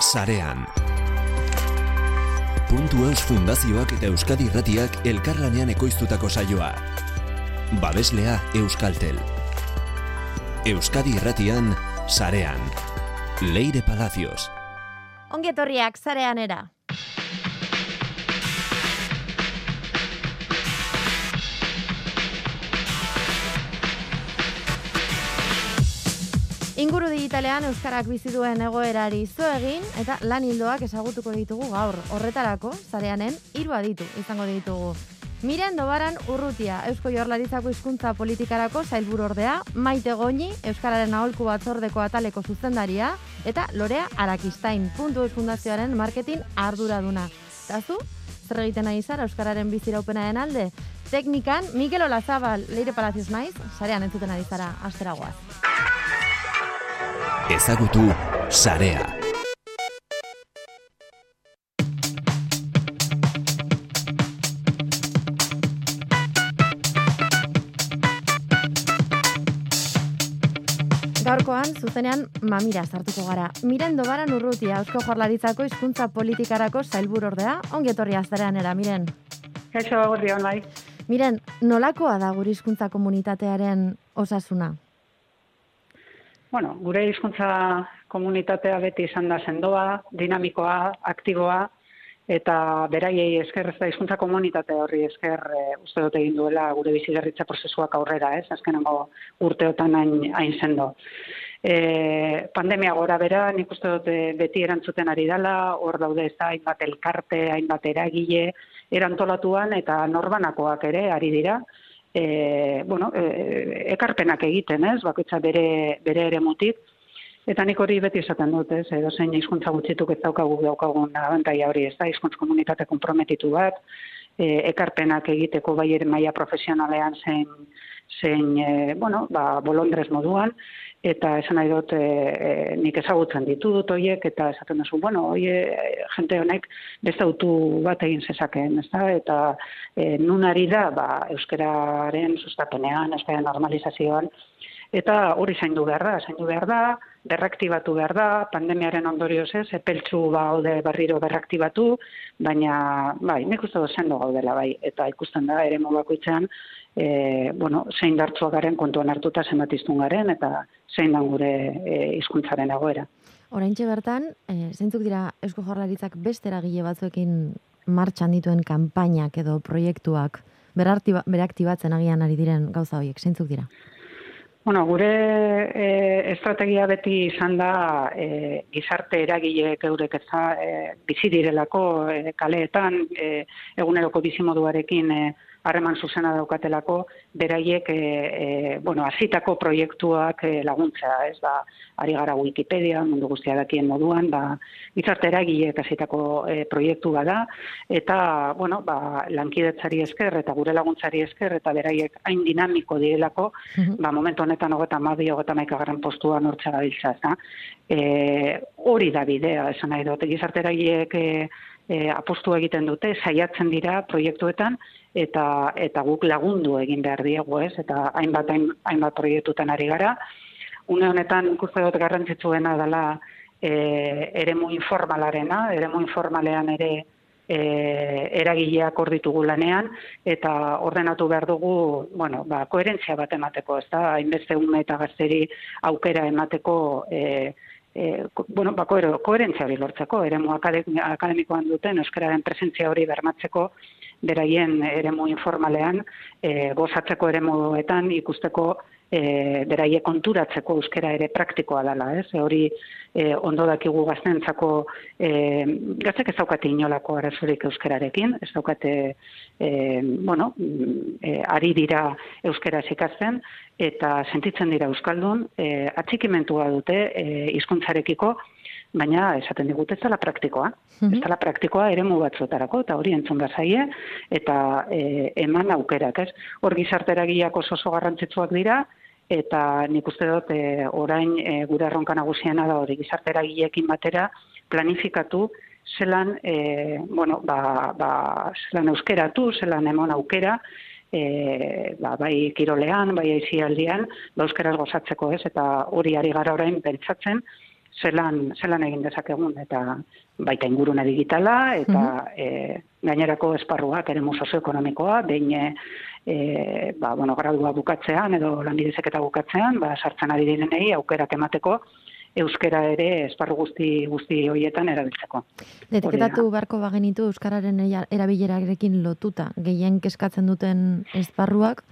sarean. Puntu Eus Fundazioak eta Euskadi Irratiak elkarlanean ekoiztutako saioa. Babeslea Euskaltel. Euskadi Irratian, sarean. Leire Palacios. Ongetorriak zarean era. Inguru digitalean Euskarak bizi duen egoerari zo egin eta lan hildoak ezagutuko ditugu gaur. Horretarako, zareanen, hiru aditu izango ditugu. Miren dobaran urrutia, Eusko Jorlaritzako hizkuntza politikarako zailburu ordea, maite goñi, Euskararen aholku batzordeko ataleko zuzendaria, eta lorea arakistain, puntu fundazioaren marketing arduraduna. Tazu, zer egiten nahi zara Euskararen biziraupenaren alde? Teknikan, Mikel Olazabal, Leire Palacios naiz, sarean entzuten ari zara, asteragoaz. Ezagutu sarea. Gaurkoan, zuzenean, mamira sartuko gara. Miren dobaran urrutia, Eusko Jorlaritzako hizkuntza politikarako zailbur ordea, ongi etorri azterean era, miren. Kaixo, gordi hon bai. Miren, nolakoa da gure hizkuntza komunitatearen osasuna? Bueno, gure hizkuntza komunitatea beti izan da sendoa, dinamikoa, aktiboa, eta beraiei esker ez da hizkuntza komunitate horri esker e, uste dut egin duela gure bizigarritza prozesuak aurrera, ez? Azkenengo urteotan hain, hain sendo. E, pandemia gora bera, nik uste dut e, beti erantzuten ari dela, hor daude ez da, hainbat elkarte, hainbat eragile, erantolatuan eta norbanakoak ere ari dira, e, bueno, e, ekarpenak egiten, ez, bakoitza bere, bere ere mutik, Eta nik hori beti esaten dut, ez, edo zein hizkuntza gutxituk ez daukagu daukagun abantaia hori, ez da, hizkuntz komunitate konprometitu bat, e, ekarpenak egiteko bai ere maila profesionalean zein, zein e, bueno, ba, bolondrez moduan, eta esan nahi dut e, e, nik ezagutzen ditu dut horiek, eta esaten duzu, bueno, oie, jente honek beste autu bat egin zezakeen, ez da, eta e, nunari da, ba, euskararen sustapenean, euskara normalizazioan, eta hori zaindu behar da, zaindu behar da, berraktibatu behar da, pandemiaren ondorioz ez, epeltzu ba haude berriro berraktibatu, baina, bai, nik uste dut sendo gaudela, bai, eta ikusten da, ere bakoitzean, e, bueno, zein dartzua garen kontuan hartuta zenbatiztun garen, eta zein da gure e, hizkuntzaren egoera. Oraintxe bertan, e, zeintzuk dira Eusko Jorlaritzak beste eragile batzuekin martxan dituen kanpainak edo proiektuak beraktibatzen agian ari diren gauza horiek, zeintzuk dira? Bueno, gure e, estrategia beti izan da e, gizarte eragileek eurek ez e, bizi direlako e, kaleetan, e, eguneroko bizimoduarekin e, harreman zuzena daukatelako, beraiek, e, e, bueno, azitako proiektuak e, laguntza, ez? Da, ari gara Wikipedia, mundu guztia dakien moduan, ba, izarte eragileek azitako e, proiektu bada, eta, bueno, ba, lankidetzari esker, eta gure laguntzari esker, eta beraiek hain dinamiko direlako, ba, momentu honetan hogeta mabi, hogeta maikagarren postua nortza gabiltza, ez da. E, hori da bidea, esan nahi dut, gizarte e, e, apostu egiten dute, saiatzen dira proiektuetan, eta eta guk lagundu egin behar diegu, ez? Eta hainbat hainbat proiektutan ari gara. Une honetan ikuste dut garrantzitsuena dela e, eremu informalarena, eremu informalean ere e, eragileak hor ditugu lanean eta ordenatu behar dugu, bueno, ba, koherentzia bat emateko, ez da, hainbeste ume eta gazteri aukera emateko e, e, bueno, ba, koherentzia hori lortzeko, eremu akademikoan duten euskararen presentzia hori bermatzeko beraien eremu informalean, e, gozatzeko eremuetan ikusteko e, beraie konturatzeko euskera ere praktikoa dela, ez? E, hori e, ondo dakigu gaztentzako e, gaztek ez daukate inolako arazorik euskerarekin, ez daukate e, bueno, e, ari dira euskera ikasten eta sentitzen dira euskaldun, e, atxikimentua dute e, hizkuntzarekiko baina esaten digute ez dela praktikoa. Mm Ez dela praktikoa ere batzuetarako, eta hori entzun zaie eta e, eman aukerak, ez? Hor gizarteragiak oso oso garrantzitsuak dira, eta nik uste dut e, orain e, gure erronka nagusiena da hori gizarteragileekin batera planifikatu zelan, e, bueno, ba, ba, zelan euskeratu, zelan emon aukera, e, ba, bai kirolean, bai aizialdian, ba, euskeraz gozatzeko ez, eta hori ari gara orain pentsatzen, zelan, zelan egin dezakegun, eta baita ingurune digitala, eta e, gainerako esparruak ere sozioekonomikoa, behin e, ba, bueno, gradua bukatzean, edo lanbidezek eta bukatzean, ba, sartzen ari direnei aukerak emateko, euskera ere esparru guzti guzti hoietan erabiltzeko. Deteketatu beharko bagenitu euskararen erabilerarekin lotuta gehien keskatzen duten esparruak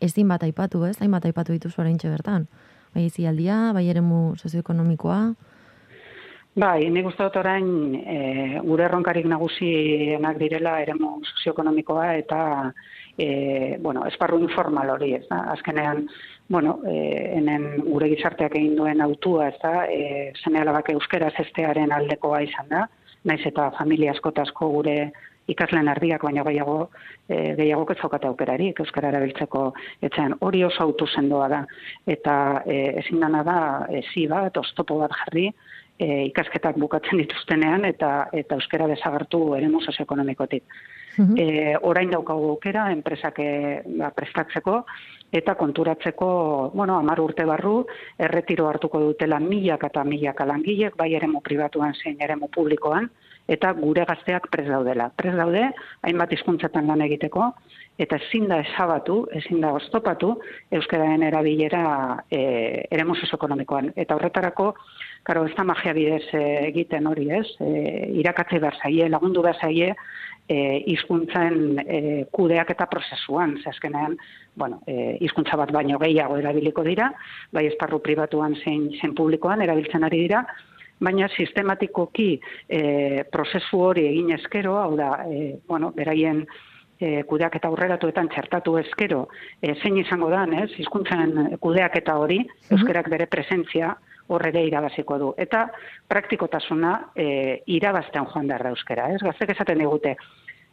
ezin bat aipatu, ez? Hainbat aipatu dituzu oraintxe bertan. Bai zialdia, bai eremu sozioekonomikoa. Bai, nik uste dut orain e, gure erronkarik nagusienak direla eremu sozioekonomikoa eta e, bueno, esparru informal hori, ez da? Azkenean, bueno, e, enen gure gizarteak egin duen autua, ez da, e, zene alabak euskera zestearen aldekoa izan da, naiz eta familia askotazko gure ikaslen ardiak baina gehiago e, gehiago ketzaukate aukerari euskara erabiltzeko etxean. Hori oso autu sendoa da. Eta e, ezin dana da ezi bat oztopo bat jarri e, ikasketak bukatzen dituztenean eta eta euskara desagertu eremu sozioekonomikotik. Mm e, orain daukagu aukera enpresak e, ba, prestatzeko eta konturatzeko, bueno, amar urte barru, erretiro hartuko dutela milak eta milak langilek, bai eremu pribatuan zein eremu publikoan, eta gure gazteak prez daudela. Prez daude, hainbat hizkuntzatan lan egiteko, eta ezin da esabatu, ezin da oztopatu, euskararen erabilera e, eremu ekonomikoan. Eta horretarako, karo, ez da magia bidez e, egiten hori ez, e, irakatze behar zaie, lagundu behar zaie, e, izkuntzen e, kudeak eta prozesuan, zazkenean, bueno, e, izkuntza bat baino gehiago erabiliko dira, bai esparru pribatuan zein, zein publikoan erabiltzen ari dira, baina sistematikoki e, prozesu hori egin eskero, hau da, e, bueno, beraien e, kudeak eta aurreratuetan txertatu eskero, e, zein izango da, ez, hizkuntzen kudeak eta hori, mhm. euskerak bere presentzia, horre irabaziko du. Eta praktikotasuna e, irabazten joan behar da euskera. Ez? Gaztek esaten digute,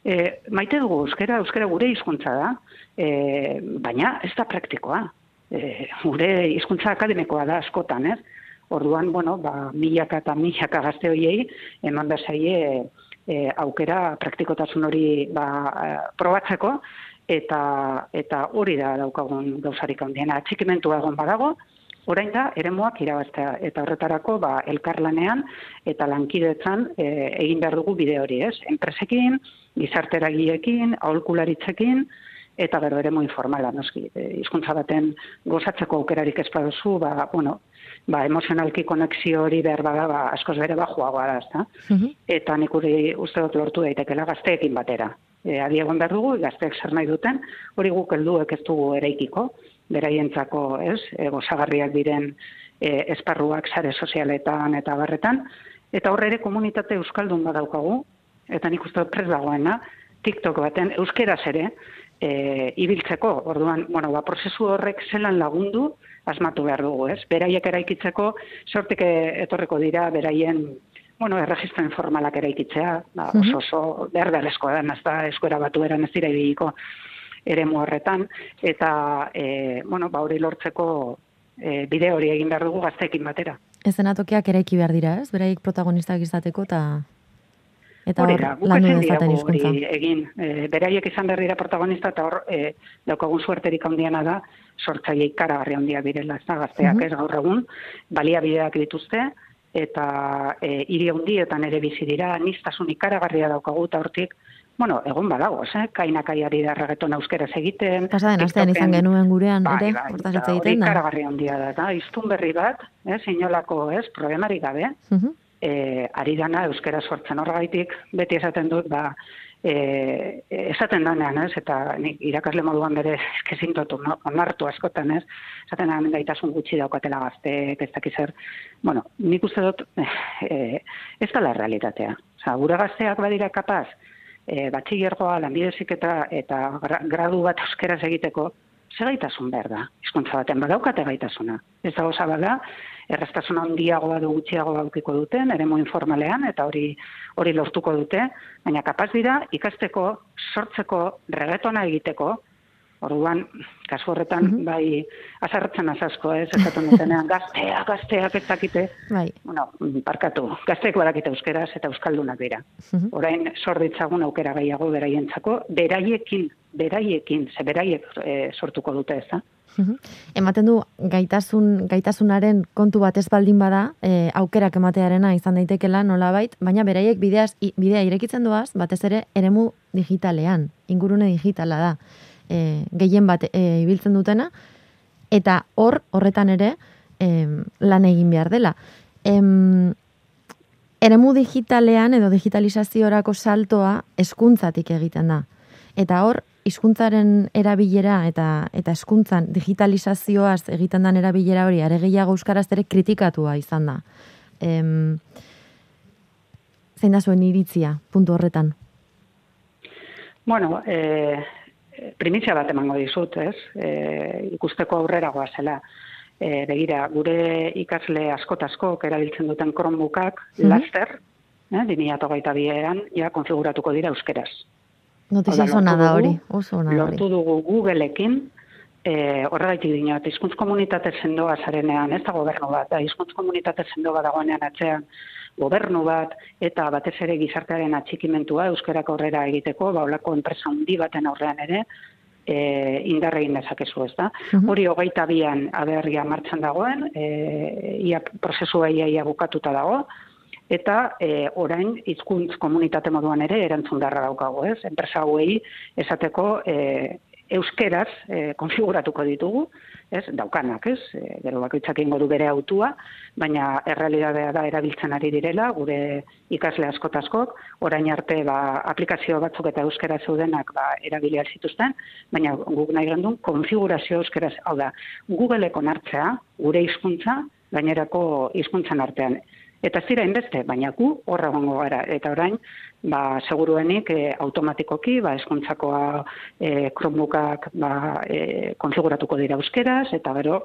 e, maite dugu euskera, euskera gure hizkuntza da, e, baina ez da praktikoa. E, gure hizkuntza akademikoa da askotan, ez? Orduan, bueno, ba, milaka eta milaka gazte horiei, eman da e, aukera praktikotasun hori ba, e, probatzeko, eta eta hori da daukagun gauzarik handiena. Atxikimentua egon badago, orain da, eremuak irabaztea, eta horretarako, ba, elkarlanean eta lankidetzan e, egin behar dugu bide hori, ez? Enpresekin, gizarteragiekin, aholkularitzekin, eta gero eremu informala, noski, e, izkuntza baten gozatzeko aukerarik ez baduzu, ba, bueno, ba, emozionalki konexio hori behar bada, ba, askoz bere bajuagoa da, ezta? Mhm. Eta nik uri uste dut lortu daitekela gazteekin batera. E, adi egon behar dugu, gazteek zer nahi duten, hori guk helduek ez dugu eraikiko, beraientzako, ez, e, gozagarriak diren e, esparruak sare sozialetan eta barretan, eta horre ere komunitate euskaldun badaukagu, eta nik uste prez dagoena, TikTok baten euskeraz ere, e, ibiltzeko, orduan, bueno, ba, prozesu horrek zelan lagundu, asmatu behar dugu, ez? Beraiek eraikitzeko, sortik etorreko dira, beraien, bueno, erregistro informalak eraikitzea, ba, oso oso behar da, eskuera batu eran ez dira ibigiko ere horretan, eta, e, bueno, ba, hori lortzeko e, bide hori egin behar dugu gazteekin batera. Ez denatokiak eraiki behar dira, ez? Beraiek protagonistak izateko, eta eta hor lan dezaten hizkuntza. Egin, e, beraiek izan behar dira protagonista eta hor e, daukagun suerterik handiana da sortzaile ikaragarri handia direla, ez da gazteak ez gaur egun, baliabideak dituzte eta e, hiri handietan ere bizi dira, nistasun ikaragarria daukagu eta hortik Bueno, egon badago, eh? kainak aiari da reggaeton euskeraz egiten. Pasa den, astean izan genuen gurean, bai, ere, bai, hortaz egiten da. Hori handia da, da, iztun berri bat, eh, sinolako, ez, problemari gabe, uh e, ari dana euskera sortzen horregaitik, beti esaten dut, ba, e, esaten danean, ez, eta nik irakasle moduan bere eskezintotu, no? onartu askotan, ez, esaten danean gaitasun gutxi daukatela gazte, ez dakizer, bueno, nik uste dut, e, ez da la realitatea. Osa, gure gazteak badira kapaz, e, batxigergoa, lanbidezik eta, gradu bat euskeraz egiteko, ze gaitasun behar da, izkuntza baten badaukate gaitasuna. Ez da goza bada, erreztasuna handiagoa du gutxiago aukiko duten, eremo informalean, eta hori hori lortuko dute, baina kapaz dira ikasteko, sortzeko, regetona egiteko, Orduan, kasu horretan, mm -hmm. bai, azarretzen azasko, ez, esaten dutenean, gazteak, gazteak ez dakite, bai. bueno, parkatu, gazteak badakite euskeraz eta euskaldunak dira. Mm -hmm. Orain, sorditzagun aukera gehiago beraientzako, beraiekin, beraiekin, ze beraiek e, sortuko dute ez da. Ematen du gaitasun gaitasunaren kontu bat ez baldin bada, e, aukerak ematearena izan daitekela nolabait, baina beraiek bideaz bidea irekitzen duaz, batez ere eremu digitalean, ingurune digitala da. E, gehien bat e, ibiltzen dutena eta hor horretan ere e, lan egin behar dela. Em, eremu digitalean edo digitalizaziorako saltoa eskuntzatik egiten da. Eta hor, hizkuntzaren erabilera eta eta hezkuntzan digitalizazioaz egiten den erabilera hori are gehiago euskaraz ere kritikatua izan da. Em, zein da zuen iritzia puntu horretan? Bueno, eh, primitzia bat emango dizut, ez? Eh, ikusteko aurrera goazela. E, begira, gure ikasle askotasko erabiltzen duten Chromebookak mm -hmm. laster, eh, 2008 bieran, ja konfiguratuko dira euskeraz. Notizia zona da hori, oso ona Lortu dugu Googleekin, e, horregaitik dinot, izkuntz komunitate zendoa zarenean, ez da gobernu bat, da izkuntz komunitate zendoa dagoenean atzean, gobernu bat, eta batez ere gizartearen atxikimentua, euskerak aurrera egiteko, baulako enpresa handi baten aurrean ere, e, indarre egin dezakezu, ez da. Mhm. Hori hogeita bian aberria martxan dagoen, e, ia prozesua ia, ia bukatuta dago, eta e, orain hizkuntz komunitate moduan ere erantzun darra daukago, ez? Enpresa hauei esateko e, euskeraz e, konfiguratuko ditugu, ez, daukanak, ez, e, gero bakoitzak ingo du bere autua, baina errealidadea da erabiltzen ari direla, gure ikasle askotaskok, orain arte ba, aplikazio batzuk eta euskera zeudenak ba, erabilia zituzten, baina guk nahi gendun konfigurazio euskeraz, hau da, Googleeko nartzea, gure hizkuntza, gainerako hizkuntzan artean. Eta zira inbeste, baina gu horra gongo gara. Eta orain, ba, seguruenik e, automatikoki, ba, eskuntzakoa e, Chromebookak ba, e, konfiguratuko dira euskeraz, eta gero,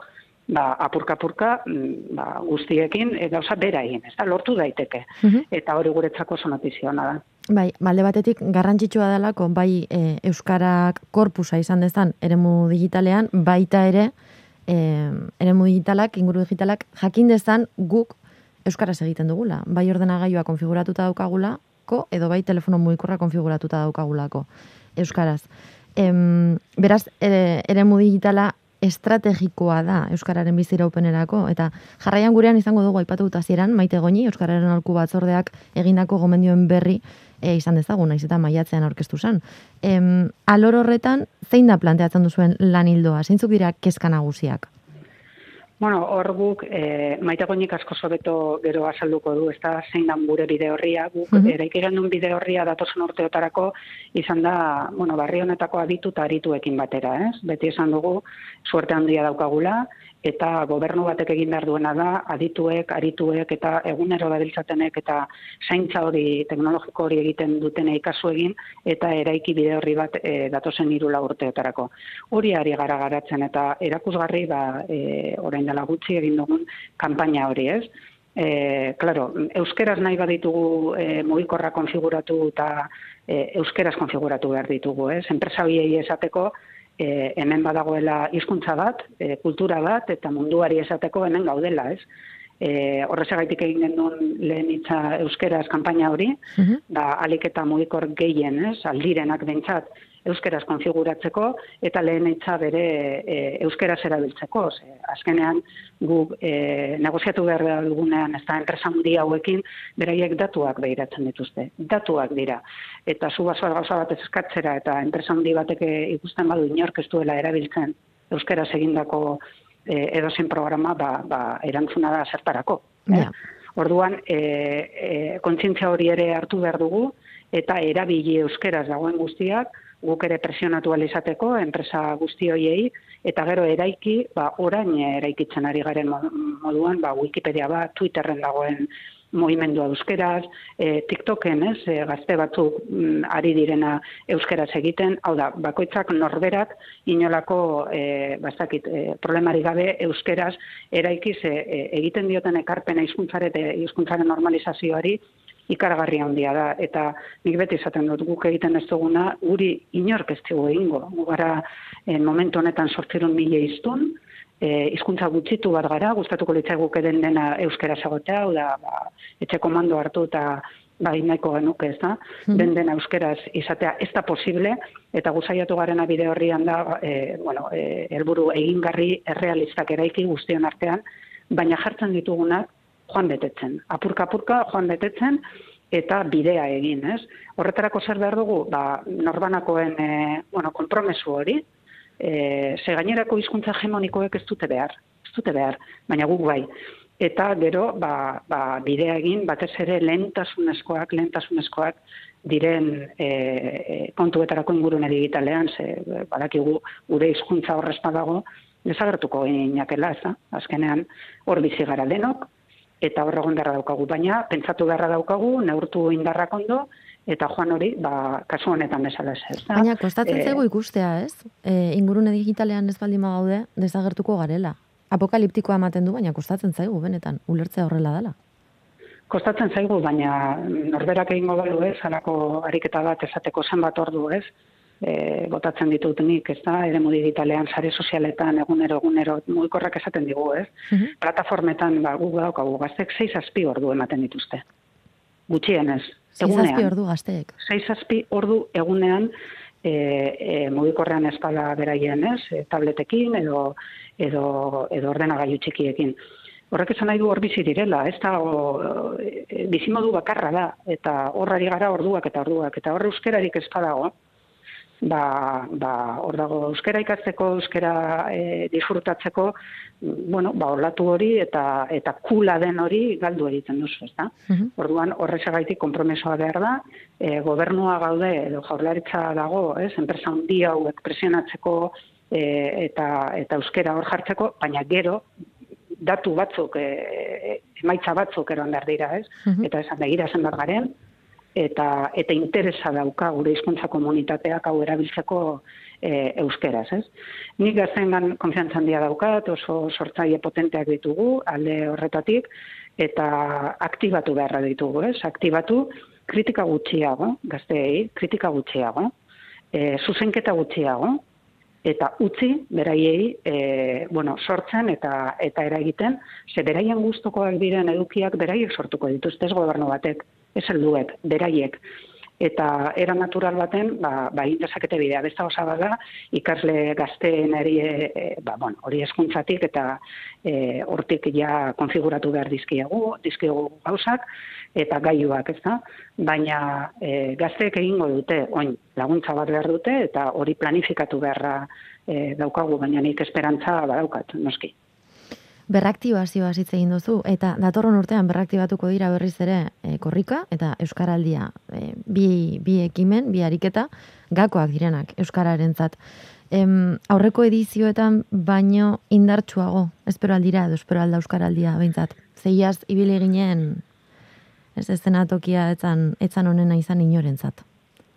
ba, apurka-apurka mm, ba, guztiekin, e, gauza bera egin, ez da, lortu daiteke. Mhm. Eta hori guretzako zonatiziona da. Bai, balde batetik garrantzitsua delako, bai e, Euskarak korpusa izan dezan eremu digitalean, baita ere, e, eremu digitalak, inguru digitalak, jakin dezan guk euskaraz egiten dugula. Bai ordenagailua konfiguratuta daukagulako edo bai telefono mugikorra konfiguratuta daukagulako euskaraz. Em, beraz, ere, ere digitala estrategikoa da euskararen bizira upenerako eta jarraian gurean izango dugu aipatu dut hasieran maite goini euskararen alku batzordeak egindako gomendioen berri e, izan dezagun naiz eta maiatzean aurkeztu zen. Em, alor horretan zein da planteatzen duzuen lan hildoa? Zeintzuk dira kezka nagusiak? Bueno, hor guk, e, maite goinik asko sobeto gero azalduko du, ez da zein dan gure bide horria, guk mm -hmm. eraik duen bide horria datozen urteotarako izan da, bueno, barri honetako aditu eta arituekin batera, ez? Beti esan dugu, suerte handia daukagula, eta gobernu batek egin behar duena da, adituek, arituek, eta egunero dabiltzatenek, eta zaintza hori, teknologiko hori egiten dutene ikasu egin, eta eraiki bide horri bat e, datozen irula urteotarako. Hori ari gara garatzen, eta erakusgarri, ba, e, orain dela gutxi egin dugun, kanpaina hori, ez? E, claro, euskeraz nahi baditugu e, mugikorra konfiguratu eta e, euskeraz konfiguratu behar ditugu, ez? Enpresa esateko, e, hemen badagoela hizkuntza bat, e, kultura bat, eta munduari esateko hemen gaudela, ez? E, horrezagaitik egin genuen lehen itza euskeraz kanpaina hori, uh da alik eta mugikor gehien, ez? Aldirenak bentsat, euskeraz konfiguratzeko eta lehen eitza bere e, euskeraz erabiltzeko. Ze, azkenean gu e, negoziatu behar dugunean ez da enpresa hauekin beraiek datuak behiratzen dituzte. Datuak dira. Eta zu basoa gauza bat eskatzera eta enpresa handi bateke ikusten badu inork ez duela erabiltzen euskeraz egindako e, edozen programa ba, ba, erantzuna da zertarako. Eh? Orduan, e, e, kontzintzia hori ere hartu behar dugu, eta erabili euskeraz dagoen guztiak, guk ere presionatu alizateko, enpresa guzti hoiei, eta gero eraiki, ba, orain eraikitzen ari garen moduan, ba, Wikipedia bat, Twitterren dagoen movimendua euskeraz, e, TikToken, ez, e, gazte batzuk mm, ari direna euskeraz egiten, hau da, bakoitzak norberak inolako e, bastakit, e, problemari gabe euskeraz eraikiz e, e, egiten dioten ekarpena hizkuntzaren hizkuntzaren normalizazioari ikaragarri handia da. Eta nik beti esaten dut guk egiten ez duguna guri inork ez dugu egingo. Gara e, momentu honetan 800.000 hiztun eh hizkuntza gutxitu bat gara gustatuko litzai guk eden dena euskera egotea hau da ba, etxe komando hartu eta bai nahiko genuke, ez da, Mhm. den den euskeraz izatea ez da posible, eta guzaiatu garena bide horrian da, e, bueno, e, helburu egingarri errealistak eraiki guztion artean, baina jartzen ditugunak joan betetzen. Apurka-apurka joan betetzen, eta bidea egin, ez? Horretarako zer behar dugu, ba, norbanakoen, e, bueno, kompromesu hori, e, ze gainerako hizkuntza hegemonikoek ez dute behar, ez dute behar, baina guk bai. Eta gero, ba, ba, bidea egin, batez ere lehentasunezkoak, lehentasunezkoak diren e, e, kontuetarako ingurune digitalean, ze badakigu gure hizkuntza horrez badago, desagertuko inakela, ez da? Azkenean, hor bizi gara denok, eta hor egon beharra daukagu, baina pentsatu beharra daukagu, neurtu indarrak ondo, eta joan hori, ba, kasu honetan bezala ez, da? Baina kostatzen Eh, zaigu ikustea, ez? E, ingurune digitalean ez baldin gaude, desagertuko garela. Apokaliptikoa ematen du, baina kostatzen zaigu, benetan, ulertzea horrela dela. Kostatzen zaigu, baina norberak egingo balu ez, halako ariketa bat esateko zenbat ordu ez, e, botatzen ditut nik, ez da, eremu digitalean, sare sozialetan, egunero, egunero, mugikorrak esaten digu, ez? Mhm. Plataformetan, ba, guk daukagu, gaztek 6 azpi ordu ematen dituzte. Gutxienez, Zizazpi ordu gazteek. 6 azpi ordu egunean e, e, mugikorrean espala beraien, ez? Tabletekin edo, edo, edo ordenagailu txikiekin. Horrek esan nahi du hor bizi direla, ez da bizimodu bakarra da, eta horrari gara orduak eta orduak, eta hor euskerarik ez badago, ba, ba, hor dago euskera ikasteko, euskera e, disfrutatzeko, bueno, ba, olatu hori eta eta kula den hori galdu egiten duzu, ezta? Mhm. Orduan horrexagaitik konpromesoa behar da, e, gobernua gaude edo jaurlaritza dago, ez, enpresa handi hauek presionatzeko e, eta eta euskera hor jartzeko, baina gero datu batzuk, e, emaitza batzuk eron behar dira, ez? Mhm. Eta esan begira zenbat garen, eta eta interesa dauka gure hizkuntza komunitateak hau erabiltzeko e, euskeraz, ez? Nik gaztengan konfiantza handia daukat, oso sortzaile potenteak ditugu alde horretatik eta aktibatu beharra ditugu, ez? Aktibatu kritika gutxiago, gazteei, kritika gutxiago, e, zuzenketa gutxiago, eta utzi beraiei e, bueno, sortzen eta eta eragiten, ze beraien gustokoak diren edukiak beraiek sortuko dituzte ez gobernu batek, ez helduek, beraiek eta era natural baten ba ba dezakete bidea besta osa bada ikasle gazteen eri e, ba, bueno, hori eskuntzatik eta e, hortik ja konfiguratu behar dizkiegu dizkiegu gauzak eta gailuak, ez da? Baina e, gazteek egingo dute, oin laguntza bat behar dute eta hori planifikatu beharra e, daukagu, baina nik esperantza badaukat, noski. Berraktibazioa hitz egin duzu, eta datorren urtean berraktibatuko dira berriz ere e, korrika eta euskaraldia e, bi, bi ekimen, bi ariketa, gakoak direnak euskararentzat. Em, aurreko edizioetan baino indartsuago, espero aldira edo espero alda euskaraldia behintzat. Zeiaz ibili ginen ez eszenatokia etzan, etzan onena izan inorentzat.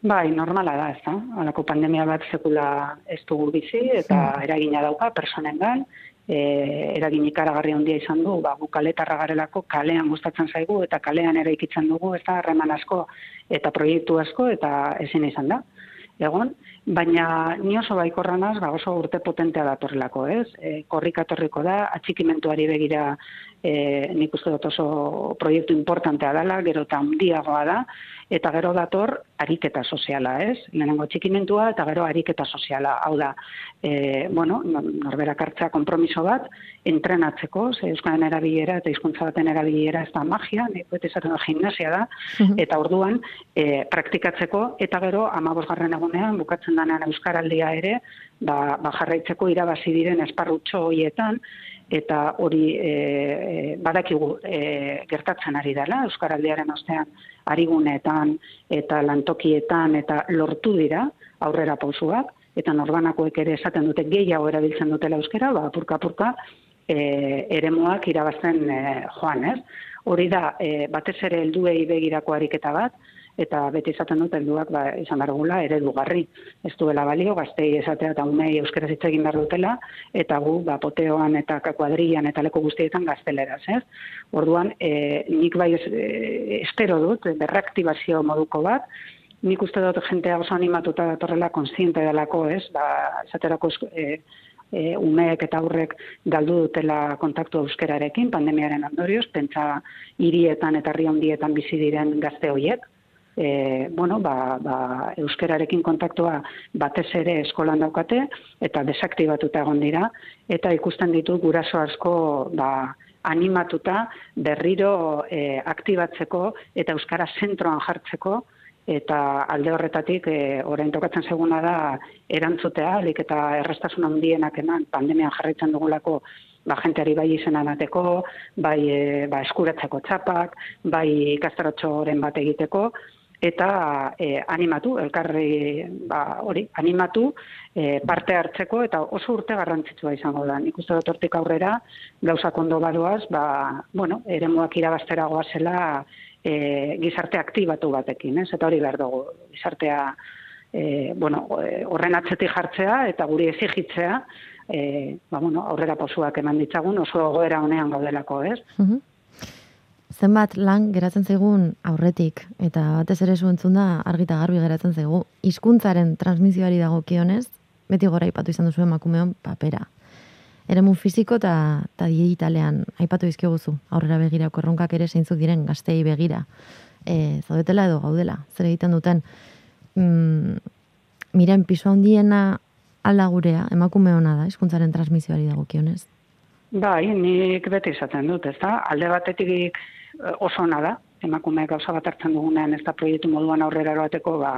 Bai, normala da, ez da? Halako pandemia bat sekula ez dugu bizi eta eragina dauka personengan, e, eragin ikaragarri handia izan du, ba, gu kaletarra garelako kalean gustatzen zaigu eta kalean ere ikitzen dugu, ez da, harreman asko eta proiektu asko eta ezin izan da. Egon, baina ni oso baikorra naz, ba oso urte potentea datorrelako, ez? E, korrika etorriko da, atxikimentuari begira e, nik uste dut oso proiektu importantea dela, gero eta handiagoa da, eta gero dator ariketa soziala, ez? Lehenengo txikimentua eta gero ariketa soziala. Hau da, e, bueno, norberak hartzea konpromiso bat, entrenatzeko, ze euskaren erabilera eta hizkuntza baten erabilera ez da magia, nik bete esaten da gimnasia da, eta orduan e, praktikatzeko, eta gero amabosgarren egunean, bukatzen denean euskaraldia ere, ba, ba jarraitzeko irabazi diren esparrutxo horietan, eta hori e, e, badakigu e, gertatzen ari dela, Euskaraldiaren ostean ariguneetan eta lantokietan eta lortu dira aurrera pausuak, eta norbanakoek ere esaten dute gehiago erabiltzen dutela euskera, ba, apurka-apurka e, eremuak irabazten e, joan, ez? Hori da, e, batez ere helduei begirako ariketa bat, eta beti izaten dut helduak ba, izan behar dugula eredugarri. Ez duela balio, gaztei esatea eta umei euskaraz hitz egin behar dutela, eta gu ba, poteoan eta kuadrian eta leko guztietan gazteleraz, ez? Orduan, e, nik bai e, espero dut, berraktibazio moduko bat, nik uste dut jentea oso animatuta datorrela konsiente delako, ez? Ba, esaterako e, e, umeek eta aurrek galdu dutela kontaktu euskerarekin pandemiaren ondorioz, pentsa hirietan eta herri handietan bizi diren gazte hoiek. E, bueno, ba, ba, euskerarekin kontaktua batez ere eskolan daukate eta desaktibatuta egon dira. Eta ikusten ditu guraso asko ba, animatuta berriro e, aktibatzeko eta euskara zentroan jartzeko. Eta alde horretatik e, orain tokatzen seguna da erantzutea, alik eta errestasun handienak eman pandemian jarraitzen dugulako ba, jenteari bai izena nateko, bai e, ba, eskuratzeko txapak, bai ikastarotxoren bat egiteko, eta e, animatu, elkarri ba, hori, animatu e, parte hartzeko eta oso urte garrantzitsua izango da. Nik uste dut hortik aurrera, gauza kondo badoaz, ba, bueno, ere muak irabaztera goazela e, gizarte aktibatu batekin, ez? Eta hori behar dugu, gizartea e, bueno, horren atzetik jartzea eta guri ezigitzea, e, ba, bueno, aurrera posuak eman ditzagun, oso goera honean gaudelako, ez? Mhm. Zenbat lan geratzen zaigun aurretik, eta batez ere zuen da argita garbi geratzen zaigu, hizkuntzaren transmisioari dago kionez, beti gora ipatu izan duzu emakumeon papera eremu fiziko eta ta digitalean aipatu dizkiguzu. Aurrera begirako erronkak ere zeintzuk diren gaztei begira. E, zaudetela edo gaudela, zer egiten duten. Mm, miren, piso handiena alda gurea, emakume hona da, eskuntzaren transmisioari dagokionez. Bai, nik beti izaten dut, ez da? Alde batetik oso ona da, emakume gauza bat hartzen dugunean ez da proiektu moduan aurrera eroateko, ba,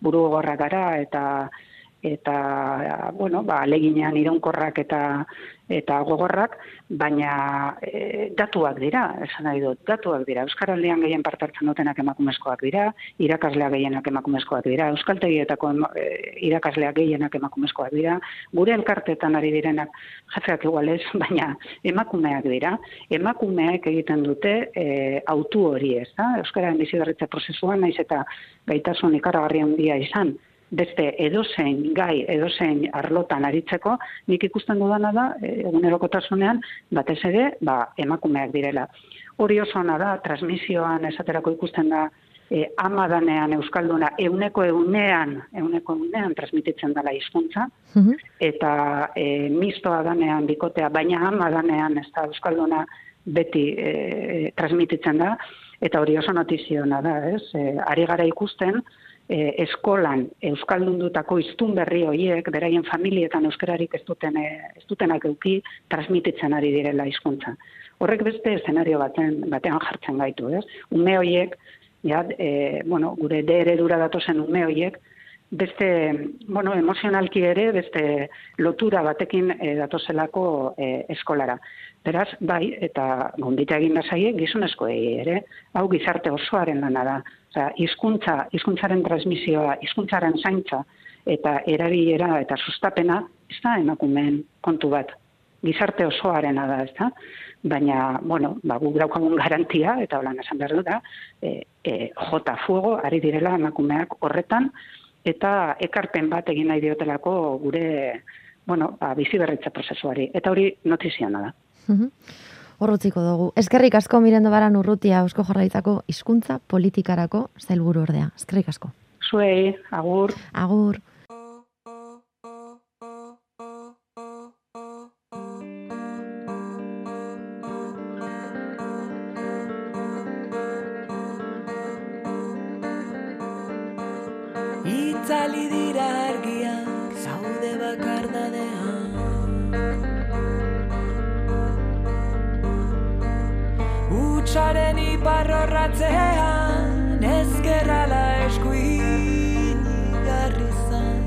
buru gorra gara eta eta bueno, ba leginean iraunkorrak eta eta gogorrak, baina e, datuak dira, esan nahi dut, datuak dira. Euskaraldean gehien parte hartzen dutenak emakumezkoak dira, irakaslea gehienak emakumezkoak dira, euskaltegietako e, irakasleak gehienak emakumezkoak dira, gure elkartetan ari direnak jefeak igualez, baina emakumeak dira, emakumeak egiten dute e, autu hori ez, da? Euskararen bizi prozesuan, naiz eta gaitasun ikaragarri handia izan, beste edozein gai, edozein arlotan aritzeko, nik ikusten dudana da, e, egunerokotasunean, batez ere, ba, emakumeak direla. Hori oso da, transmisioan esaterako ikusten da, e, ama danean Euskalduna, euneko eunean, euneko eunean transmititzen dela hizkuntza mhm. eta e, mistoa danean bikotea, baina ama danean ez da Euskalduna beti e, transmititzen da, eta hori oso notiziona da, ez? E, ari gara ikusten, e, eskolan euskaldundutako hiztun berri hoiek beraien familietan euskararik ez duten ez dutenak eduki transmititzen ari direla hizkuntza. Horrek beste eszenario baten batean jartzen gaitu, ez? Ume hoiek ja, e, bueno, gure de eredura datozen ume hoiek beste, bueno, emozionalki ere, beste lotura batekin e, datozelako e, eskolara. Beraz, bai, eta gondita egin da zaie, gizonezkoei ere, hau gizarte osoaren lana da. Osea, hizkuntza, hizkuntzaren transmisioa, hizkuntzaren zaintza eta erabilera eta sustapena ez da emakumeen kontu bat. Gizarte osoarena da, ez da? Baina, bueno, ba, guk daukagun garantia, eta holan esan behar da, e, e, jota fuego, ari direla emakumeak horretan, eta ekarpen bat egin nahi diotelako gure, bueno, ba, bizi berritza prozesuari. Eta hori notiziana da. Horrutziko dugu. Eskerrik asko mirendo baran urrutia eusko jarraitzako hizkuntza politikarako zailburu ordea. Eskerrik asko. Zuei, agur. Agur. Itzali dira argiak zaude bakardadean Hutsaren iparrorratzean ezkerrala eskuin garri zain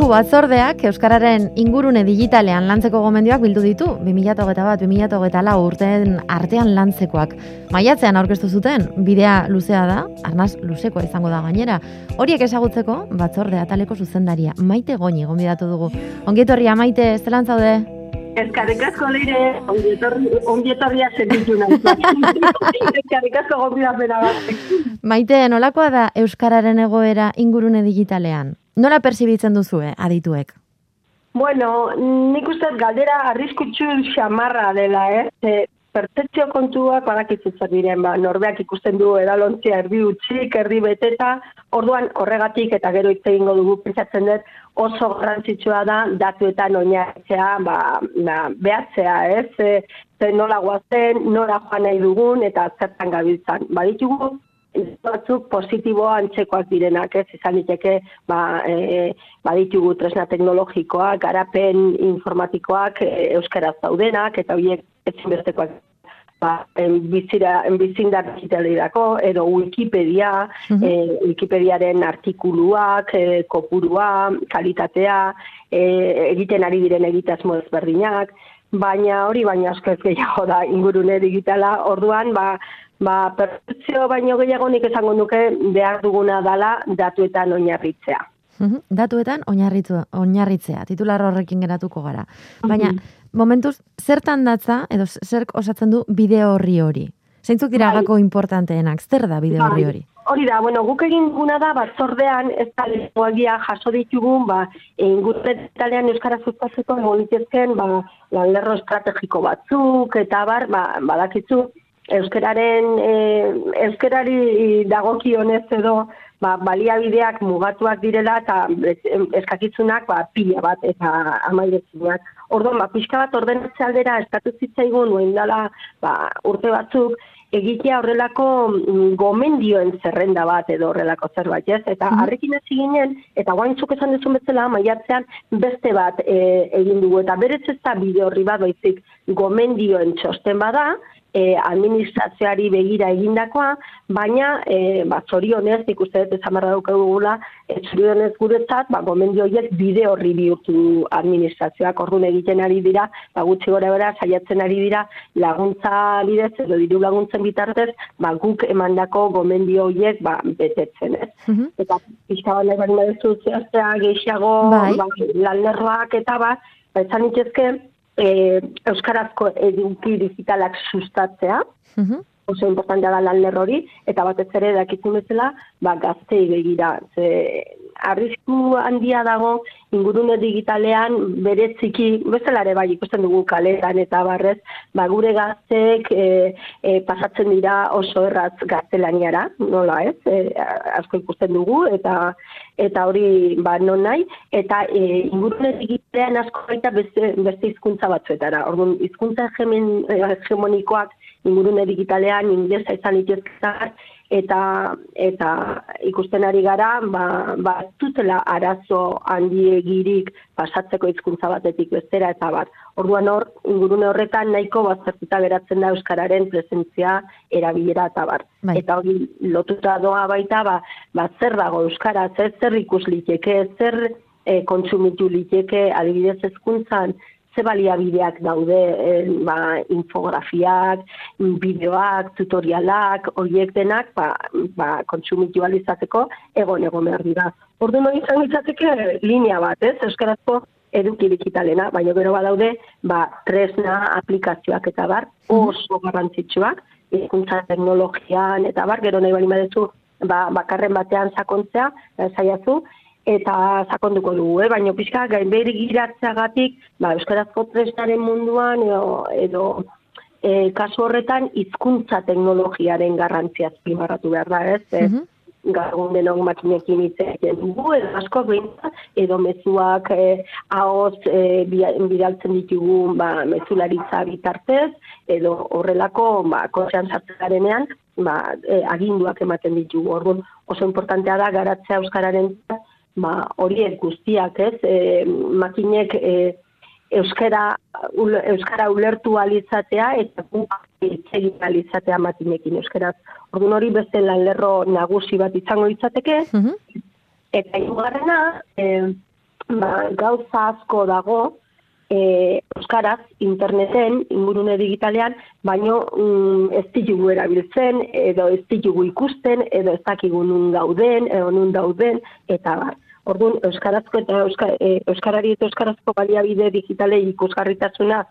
Batzordeak Euskararen ingurune digitalean lantzeko gomendioak bildu ditu 2021 bat 2024 urteen artean lantzekoak. Maiatzean aurkeztu zuten, bidea luzea da, arnaz luzekoa izango da gainera. Horiek ezagutzeko batzorde ataleko zuzendaria Maite Goñi gonbidatu dugu. Ongietorria Maite, zelan zaude? Eskarrik asko leire, ongietorria zenitu nahi. Eskarrik asko gombidapena bat. Maite, nolakoa da Euskararen egoera ingurune digitalean? Nola pertsibitzen duzue adituek? Bueno, nik uste galdera arriskutsu xamarra dela, eh? Ze, pertzeptzio kontuak badakizu zer diren, ba, norbeak ikusten du edalontzia erdi utxik, erdi beteta, orduan horregatik eta gero hitz egingo dugu pentsatzen dut oso garrantzitsua da datuetan oinarritzea, ba, ba, behatzea, ez? Ze, ze nola guazen, nora joan nahi dugun eta zertan gabiltzan. Baditugu batzuk positiboa antzekoak direnak, ez izan liteke ba, e, baditugu tresna teknologikoak, garapen informatikoak e, euskaraz daudenak, eta horiek ezinbestekoak ba, bizira, bizindar digitalerako, edo Wikipedia, Mhm. e, Wikipediaren artikuluak, e, kopurua, kalitatea, e, egiten ari diren egitasmo ezberdinak, baina hori baina asko ez gehiago da ingurune digitala, orduan, ba, ba, pertzio baino gehiago nik esango nuke behar duguna dala datuetan oinarritzea. Mhm, Datuetan oinarritu, oinarritzea, titular horrekin geratuko gara. Baina, momentuz, zertan datza, edo zerk osatzen du bideo horri hori? Zeintzuk dira Bai. gako importanteenak, zer da bideo horri Bai. hori? Hori da, bueno, guk egin duguna da, batzordean, ez da lehenkoagia jaso ditugun, ba, ingurretalean Euskara sustatzeko egon ba, lanlerro estrategiko batzuk, eta bar, ba, badakitzu, Euskararen, e, Euskarari dagokionez edo, ba, baliabideak mugatuak direla, eta eskakitzunak, ba, pila bat, eta amairezinak. Orduan, ba, pixka bat ordenatze aldera eskatu zitzaigun, nuen dela, ba, urte batzuk, egitea horrelako mm, gomendioen zerrenda bat edo horrelako zerbait, ez? Eta Mhm. harrekin hasi ginen, eta guaintzuk esan duzun bezala, maiatzean beste bat e, egin dugu, eta berez ez da bide horri bat, baizik gomendioen txosten bada, e, administrazioari begira egindakoa, baina e, ba, zorionez, ikuste dut esan barra daukagula, e, zorionez guretzat, ba, gomendio horiek bide horri bihurtu administrazioak orduan egiten ari dira, ba, gutxi gora bera, saiatzen ari dira, laguntza bidez, edo diru laguntzen bitartez, ba, guk emandako gomendio horiek ba, betetzen, ez? Mhm. Eta pixka bat nahi baduzu zehaztea gehiago Bai. ba, lanlerroak eta bat, ba, esan itxezke, e, Euskarazko eduki digitalak sustatzea, Mhm. oso importantea da lan lerro hori, eta batez ere dakizun bezala, ba, gaztei begira. Ze, arrisku handia dago ingurune digitalean bereziki, bezala ere bai ikusten dugu kaletan eta barrez, ba, gure gazteek e, e, pasatzen dira oso erraz gaztelaniara, nola ez, e, asko ikusten dugu, eta eta hori ba, non nahi, eta e, ingurune digitalean asko baita beste, beste hizkuntza batzuetara. Orduan, hizkuntza hegemonikoak ingurune digitalean inglesa izan litezketak eta eta ikusten ari gara ba ba ez dutela arazo handiegirik pasatzeko hizkuntza batetik bestera eta bat. Orduan hor ingurune horretan nahiko baztertuta geratzen da euskararen presentzia erabilera eta bar. Bai. Eta hori lotuta doa baita ba, ba zer dago euskaraz, ez, zer ikus liteke, zer e, kontsumitu liteke adibidez hezkuntzan ze baliabideak daude, eh, ba, infografiak, bideoak, tutorialak, horiek denak, ba, ba, kontsumitu izateko egon egon behar dira. Orduan hori izan izateke linea bat, ez? Euskarazko eduki digitalena, baina gero badaude, ba, tresna, aplikazioak eta bar, oso garrantzitsuak, hizkuntza teknologian eta bar, gero nahi bali badezu, ba, bakarren batean sakontzea, eh, saiazu, eta sakonduko dugu, eh? baina pixka gainberi giratzeagatik, ba, euskarazko tresnaren munduan edo, edo e, kasu horretan hizkuntza teknologiaren garrantzia azpimarratu behar da, ez? Eh, Mhm. gaur denok makinekin hitz egiten dugu, edo asko behintzat, edo mezuak eh, ahoz bia- bidaltzen ditugu ba, mezularitza bitartez, edo horrelako ba, kozean sartzen ba, eh, aginduak ematen ditugu. Orduan oso importantea da garatzea euskararen ba, horiek guztiak, ez? E, makinek e, euskara, ul, euskara ulertu alitzatea eta egin alitzatea makinekin euskaraz. Orduan hori beste lan lerro nagusi bat izango litzateke, Mhm. Eta hirugarrena, e, ba, gauza asko dago e, euskaraz interneten ingurune digitalean, baino mm, ez ditugu erabiltzen edo ez ditugu ikusten edo ez dakigu nun gauden edo nun dauden eta bar. Orduan euskarazko eta euska, e, euskarari eta euskarazko baliabide digitalei ikusgarritasuna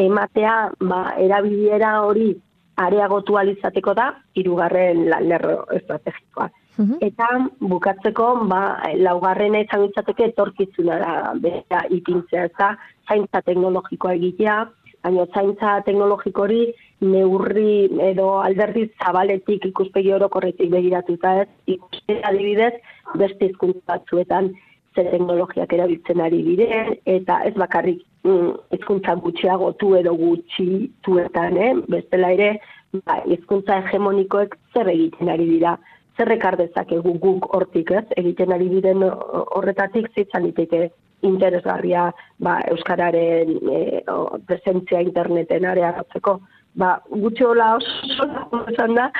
ematea, ba, erabilera hori areagotu alizateko da hirugarren lanlerro estrategikoa. Mhm. Eta bukatzeko, ba, laugarrena izan litzateke etorkizunara bera ipintzea, ez da, zaintza teknologikoa egitea, baina zaintza teknologiko hori neurri edo alderdi zabaletik ikuspegi orokorretik begiratuta ez, ikuste adibidez beste hizkuntza batzuetan ze teknologiak erabiltzen ari diren, eta ez bakarrik mm, hizkuntza gutxiagotu edo gutxituetan, eh? bestela ere, ba, hizkuntza hegemonikoek zer egiten ari dira, zer ekar dezakegu guk hortik, ez? Egiten ari diren horretatik zitzan liteke interesgarria ba, Euskararen e, o, presentzia interneten areagotzeko. Ba, gutxi hola oso esan da,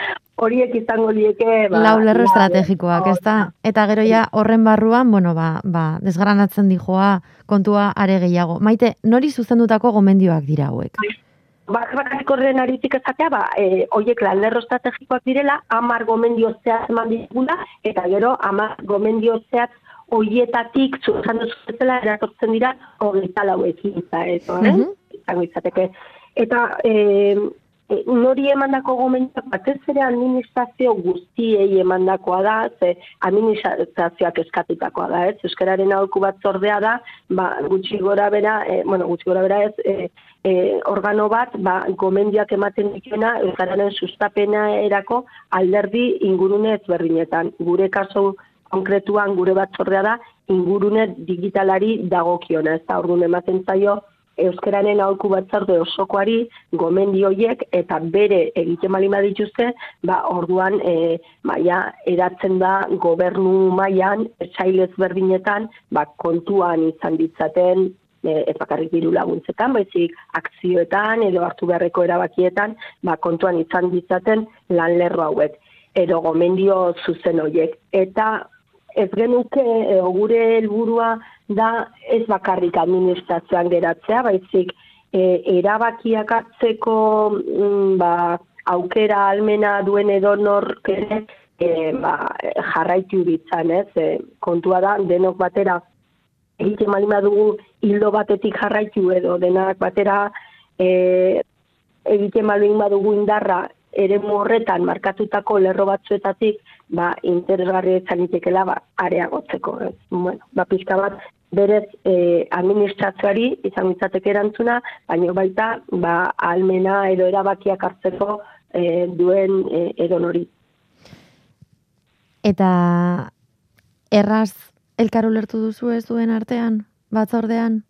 horiek izango lieke... Ba, Lau lerro lau- estrategikoak, ez da? Eta gero ja horren barruan, bueno, ba, ba, desgranatzen dijoa kontua are gehiago. Maite, nori zuzendutako gomendioak dira hauek? Ba, bakarrik horren aritik ezatea, ba, e, oiek lanlerro estrategikoak direla, amar gomendio zehatz eman digula, eta gero amar gomendio zehatz oietatik, zuzan duzu bezala, eratortzen dira, hogeita lau ekintza, eto, eh? Mhm. izango izateke. Eta e, e, nori emandako gomendioak batez ere administrazio guztiei emandakoa da, ze administrazioak eskatutakoa da, ez? Euskararen aholku bat zordea da, ba, gutxi gora bera, e, bueno, gutxi gora bera ez, e, e, organo bat, ba, gomendioak ematen dituena Euskararen sustapena erako alderdi ingurune ezberdinetan. Gure kasu konkretuan gure batzordea da ingurune digitalari dagokiona, ez da orduan ematen zaio Euskararen aholku batzarde osokoari gomendi hoiek eta bere egiten malima dituzte, ba, orduan e, maia eratzen da gobernu mailan etsailez berdinetan ba, kontuan izan ditzaten e, ez bakarrik diru laguntzetan, baizik akzioetan edo hartu beharreko erabakietan ba, kontuan izan ditzaten lan lerro hauek edo gomendio zuzen hoiek. Eta ez genuke e, gure helburua da ez bakarrik administrazioan geratzea, baizik e, erabakiak hartzeko mm, ba, aukera almena duen edo nork ere e, ba, jarraitu ditzan, ez? E, kontua da, denok batera egiten malima dugu hildo batetik jarraitu edo denak batera e, egiten malima dugu indarra ere horretan markatutako lerro batzuetatik ba, interesgarri etxanitekela ba, areagotzeko. Ez? Bueno, ba, pixka bat, berez e, administrazioari izan izateke erantzuna, baina baita ba, almena edo erabakiak hartzeko e, duen e, edonori. Eta erraz elkar ulertu duzu ez duen artean, batzordean?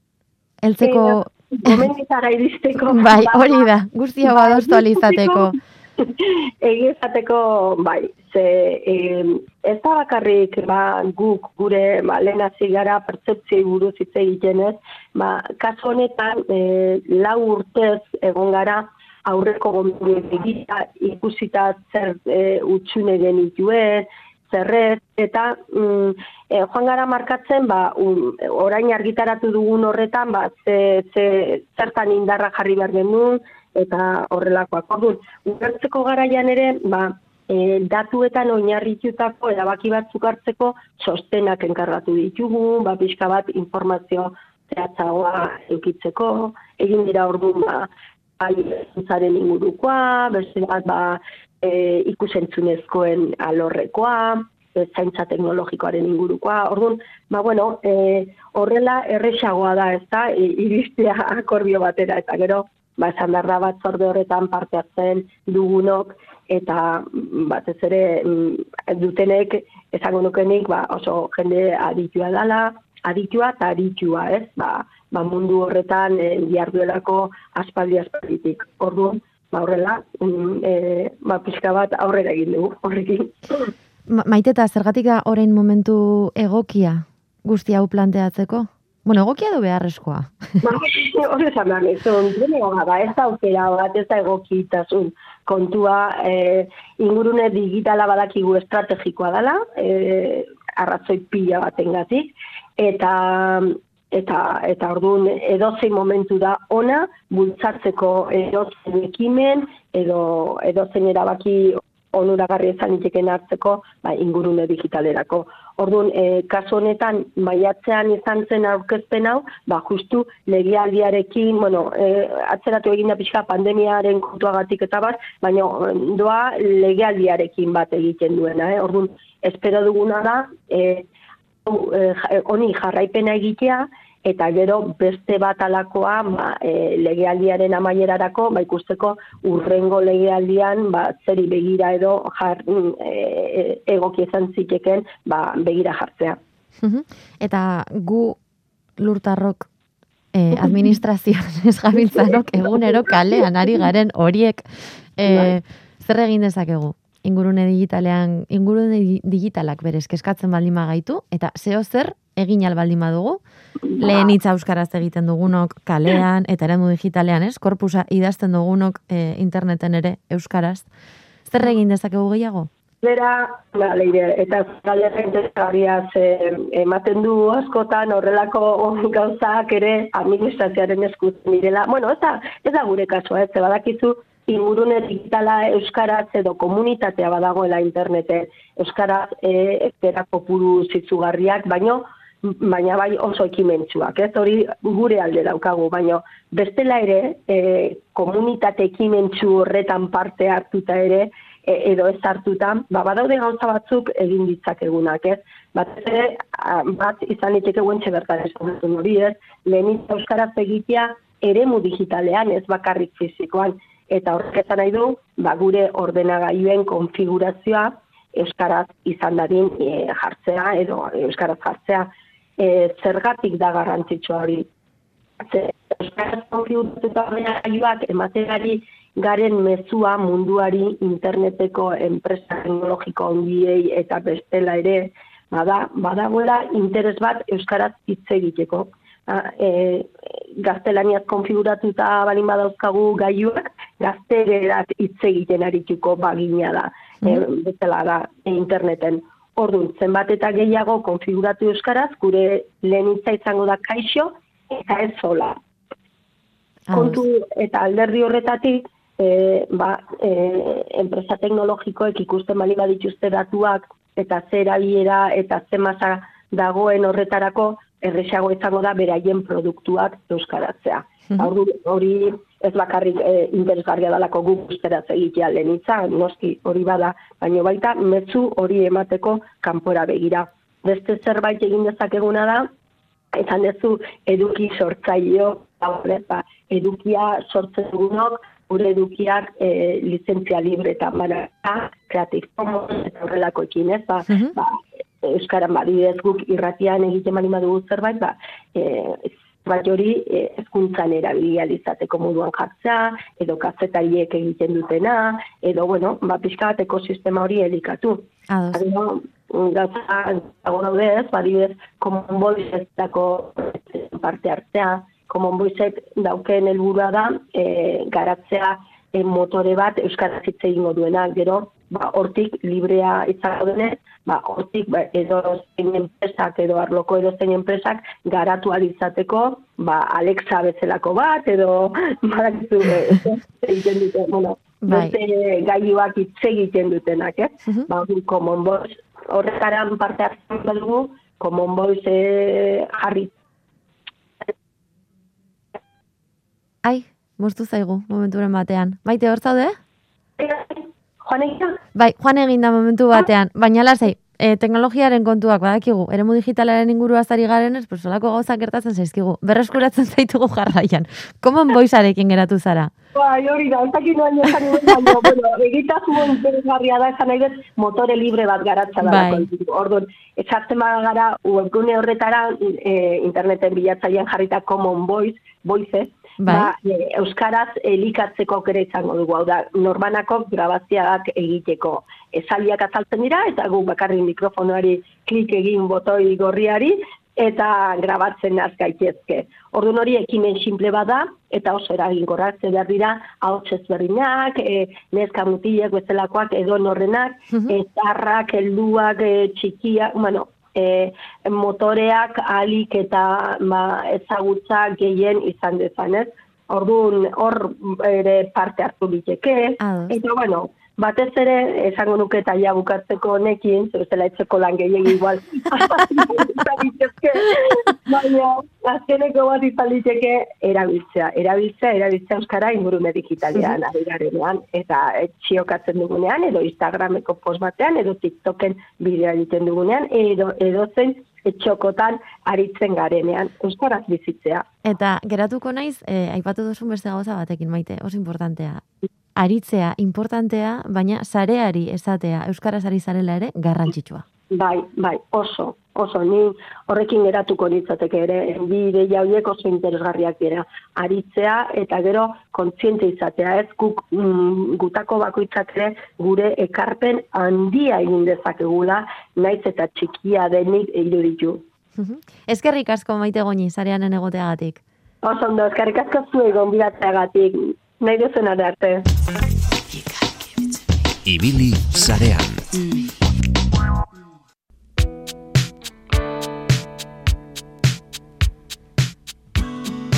Eltzeko... Gomenditara iristeko. bai, hori da, guztia badostu alizateko. Egizateko, bai, ze e, ez da bakarrik ba, guk gure ba, lehen gara pertseptziai buruz hitz egiten ez, ba, kasu honetan e, lau urtez egon gara aurreko gomendu egita ikusita zer e, utxune genituen, zerret, eta mm, e, joan gara markatzen, ba, un, orain argitaratu dugun horretan, ba, ze, ze, zertan indarra jarri behar genuen, eta horrelakoak. Orduan, ulertzeko garaian ere, ba, e, datuetan oinarritutako erabaki batzuk hartzeko sostenak enkargatu ditugu, ba, pixka bat informazio zehatzagoa eukitzeko, egin dira orduan, ba, bai, ingurukoa, beste bat, ba, e, ikusentzunezkoen alorrekoa, e, zaintza teknologikoaren ingurukoa. Orduan, ba, bueno, e, horrela erresagoa da, ez da, iristea akordio batera, eta gero, ba, esan darra bat zorde horretan parte hartzen dugunok, eta batez ere mm, dutenek esango nukenik ba, oso jende aditua dala, aditua eta aditua, ez? Ba, ba mundu horretan e, diarduelako aspaldi aspalditik. Orduan, ba horrela, mm, e, ba pixka bat aurrera egin dugu horrekin. Ma, maiteta, zergatik da orain momentu egokia guzti hau planteatzeko? Bueno, egokia du beharrezkoa. Ba, hori esan behar nizun, ba, ez da aukera bat, ez da egokitasun kontua, e, ingurune digitala badakigu estrategikoa dela, e, arrazoi pila batengatik, eta eta eta orduan edozein momentu da ona bultzatzeko edozein ekimen edo edozein erabaki onuragarri izan hartzeko ba, ingurune digitalerako. Orduan, e, kasu honetan, maiatzean izan zen aurkezpen hau, ba, justu legialdiarekin, bueno, e, atzeratu egin da pixka pandemiaren kontuagatik eta bat, baina doa legialdiarekin bat egiten duena. Eh? Orduan, espero duguna da, e, honi jarraipena egitea, eta gero beste bat alakoa ba, e, legealdiaren amaierarako ba, ikusteko urrengo legealdian ba, zeri begira edo jar, mm, e, egoki ezan ziteken ba, begira jartzea. Eta gu lurtarrok e, administrazioan ez gabiltzanok egunero kalean ari garen horiek e, bai. zer egin dezakegu? ingurune digitalean, ingurune digitalak berez keskatzen baldin gaitu eta zeo zer egin albaldin badugu, lehen hitza euskaraz egiten dugunok kalean, eta eremu digitalean, ez? Korpusa idazten dugunok e, interneten ere euskaraz. Zer egin dezakegu gehiago? Bera, ba, leire, eta galera ematen du askotan horrelako gauzak ere administrazioaren eskutzen direla. Bueno, ez da, ez da gure kasua, ez, badakizu ingurune digitala euskaraz edo komunitatea badagoela internete euskaraz e, ezterako puru zitzugarriak, baino baina bai oso ekimentsuak, ez hori gure alde daukagu, baina bestela ere e, komunitate ekimentsu horretan parte hartuta ere, e, edo ez hartuta, ba, badaude gauza batzuk egin ditzakegunak, ez? Bat ere, bat izan iteke guentxe bertan ez hori, ez? Lehenit euskaraz egitea eremu digitalean, ez bakarrik fizikoan, eta horrek nahi du, ba, gure ordenagailuen konfigurazioa euskaraz izan dadin e, jartzea, edo euskaraz jartzea, e, zergatik da garrantzitsua hori. Ze, Euskaraz konfiguratuta gailuak ematerari garen mezua munduari interneteko enpresa teknologiko ongiei eta bestela ere, bada, badagoela interes bat Euskaraz hitz egiteko. Ah, E, gaztelaniaz konfiguratuta balin badauzkagu gailuak, gaztererat hitz egiten arituko bagina da, e, bezala da e, interneten. Orduan, zenbat eta gehiago konfiguratu euskaraz, gure lehen hitza izango da kaixo, eta ez zola. Kontu eta alderdi horretatik, e, ba, e, enpresa teknologikoek ikusten bali badituzte datuak, eta ze erabilera eta ze masa dagoen horretarako, erresago izango da beraien produktuak euskaratzea. Ordu, hori ez bakarrik e, interesgarria dalako gu guzteraz egitea lehen hitza, noski hori bada, baina baita mezu hori emateko kanpora begira. Beste zerbait egin dezakeguna da, esan dezu eduki sortzaio, ba, edukia sortzen dugunok, gure edukiak e, lizentzia libre eta Creative Commons eta horrelakoekin, ez, ba, ba, Euskaran badidez guk irratian egiten bali badugu zerbait, ba, e, zerbait hori e, ezkuntzan erabilia izateko moduan jartzea, edo kazetariek egiten dutena, edo, bueno, ba, pixka bat ekosistema hori elikatu. Ados. Adino, gauza dago daude ez, badidez, Common Voice parte hartzea, Common Voiceek dauken helburua da, e, garatzea e, motore bat euskaraz hitz egingo duena, gero, ba, hortik librea izango denez, ba, hortik ba, edo zein enpresak edo arloko edo zein enpresak garatu alizateko, ba, Alexa bezalako bat, edo badakizu e, egiten dute, bueno, Bai. beste gailuak hitz egiten dutenak, eh? Mhm. Ba, hori Common Voice, horretaran parte hartzen dugu, Common Voice eh, jarri Ai, moztu zaigu momenturen batean. Maite, hor zaude? Joan egitea? Bai, joan egin da momentu batean, baina lasai, e, teknologiaren kontuak badakigu, eremu digitalaren ingurua zari garen ez, pues, gauzak gertatzen zaizkigu. Berreskuratzen zaitugu jarraian. Common Voicearekin geratu zara. Bai, hori da, ez dakit noan esan nuen, baina, bueno, egitasmo interesgarria da, esan nahi dut, motore libre bat garatza da. Bai. Orduan, esatzen gara, webgune horretara, e, interneten bilatzailean jarrita Common Voice, Voice, Bai. ba, e, euskaraz elikatzeko aukera izango dugu, hau da, norbanako grabazioak egiteko. Esaldiak azaltzen dira, eta gu bakarrik mikrofonoari klik egin botoi gorriari, eta grabatzen az gaitezke. Orduan hori ekimen simple bada eta oso eraginkorra ze behar dira ahots ezberdinak, e, neska mutilek bezalakoak edo norrenak, Mhm. ezarrak, helduak, e, txikiak, bueno, e, motoreak alik eta ba, ezagutza gehien izan dezan, ez? Orduan hor ere parte hartu liteke, Ados. eta bueno, batez ere, esango nuke taia bukatzeko honekin, zer bestela etxeko lan gehiago igual, baina azkeneko bat izan liteke erabiltzea. Erabiltzea, erabiltzea euskara ingurune digitalean ari garenean, eta eh, txiokatzen dugunean, edo Instagrameko post batean, edo TikToken bideo egiten dugunean, edo, edo zen etxokotan aritzen garenean, euskaraz bizitzea. Eta geratuko naiz, e, aipatu duzun beste gauza batekin, maite, oso importantea. Aritzea, importantea, baina sareari esatea, euskaraz ari zarela ere, garrantzitsua. Bai, bai, oso, oso, ni horrekin geratuko nitzateke ere, bi ideia horiek oso interesgarriak dira. Aritzea eta gero kontziente izatea, ez guk mm, gutako bakoitzak ere gure ekarpen handia egin dezakegula, naiz eta txikia denik iruditu. Eskerrik asko maite goni, sareanen egoteagatik. Oso ondo, eskarrik asko zuei gonbidatzeagatik, nahi duzen arte. Ibili sarean.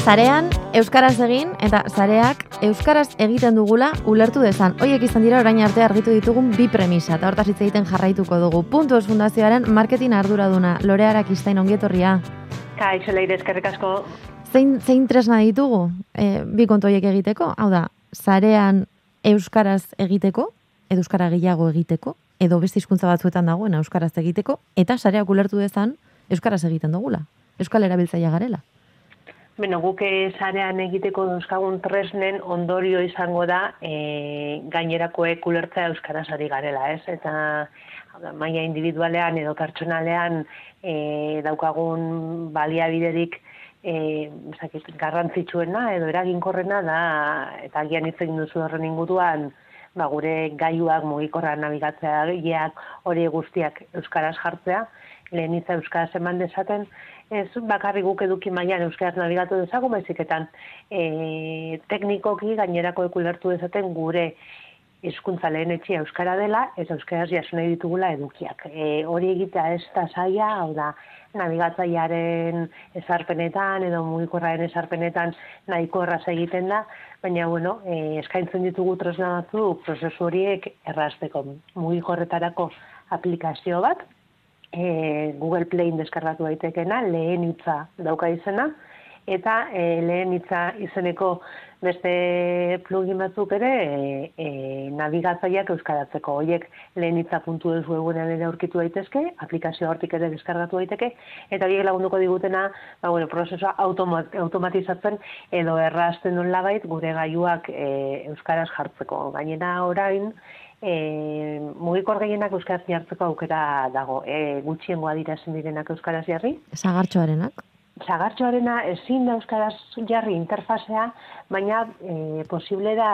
Zarean, euskaraz egin eta zareak euskaraz egiten dugula ulertu dezan. Hoiek izan dira orain arte argitu ditugun bi premisa eta hortaz hitz egiten jarraituko dugu. Puntos Fundazioaren marketing arduraduna, Lorea Kistain ongietorria. Kaixo leire eskerrik asko. Zein, zein tresna ditugu e, bi kontu horiek egiteko? Hau da, zarean euskaraz egiteko, edo euskara gehiago egiteko, edo beste hizkuntza batzuetan dagoen euskaraz egiteko, eta sareak ulertu dezan euskaraz egiten dugula. Euskal erabiltzaile garela. Beno, guk sarean egiteko dauzkagun tresnen ondorio izango da e, gainerakoek ulertzea euskaraz ari garela, ez? Eta da, maila individualean edo pertsonalean e, daukagun baliabiderik e, zakit, garrantzitsuena edo eraginkorrena da, eta agian hitz egin duzu horren inguruan, ba, gure gaiuak mugikorra nabigatzea, giak hori guztiak euskaraz jartzea, lehen hitza euskaraz eman dezaten, ez bakarri guk eduki mailan euskaraz nabigatu dezagun, baiziketan e, teknikoki gainerako ekulertu dezaten gure hizkuntza lehen etxia euskara dela, ez euskaraz jaso nahi ditugula edukiak. E, hori egitea ez da zaila, hau da, nabigatzaiaren ezarpenetan edo mugikorraren ezarpenetan nahiko erraz egiten da, baina bueno, e, eskaintzen ditugu tresna batzuk prozesu horiek errazteko mugikorretarako aplikazio bat, e, Google Playin deskargatu daitekena, lehen hitza dauka izena, eta e, lehen hitza izeneko beste plugin batzuk ere e, e, nabigatzaileak euskaratzeko. Hoiek lehen hitza puntu ez webunean ere aurkitu daitezke, aplikazio hortik ere deskargatu daiteke, eta horiek lagunduko digutena, ba, bueno, prozesua automat, automatizatzen edo errazten non labait gure gaiuak e, euskaraz jartzeko. Gainera orain, e, mugikor gehienak euskaraz jartzeko aukera dago. E, gutxiengoa dira zen direnak euskaraz jarri. Zagartxoarenak. Zagartxoarena ezin da euskaraz jarri interfazea, baina e, posible da